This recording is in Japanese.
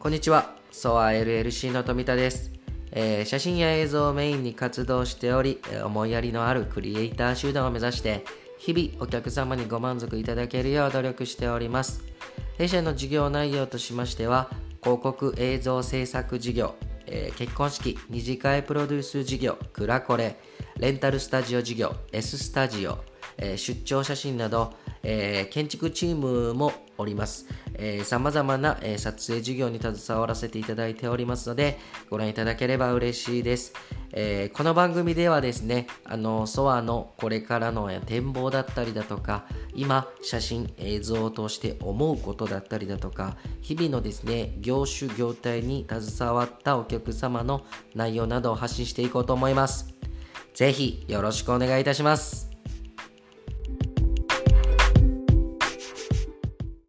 こんにちは、ソア LLC の富田です、えー写真や映像をメインに活動しており、思いやりのあるクリエイター集団を目指して、日々お客様にご満足いただけるよう努力しております。弊社の事業内容としましては、広告映像制作事業、えー結婚式、二次会プロデュース事業、クラコレ、レンタルスタジオ事業、S スタジオ、え出張写真など、え建築チームもおります。さまざまな、え撮影事業に携わらせていただいておりますので、ご覧いただければ嬉しいです。えーこの番組ではですね、あの、ソアのこれからの展望だったりだとか、今、写真、映像を通して思うことだったりだとか、日々のですね、業種、業態に携わったお客様の内容などを発信していこうと思います。ぜひよろしくお願いいたします。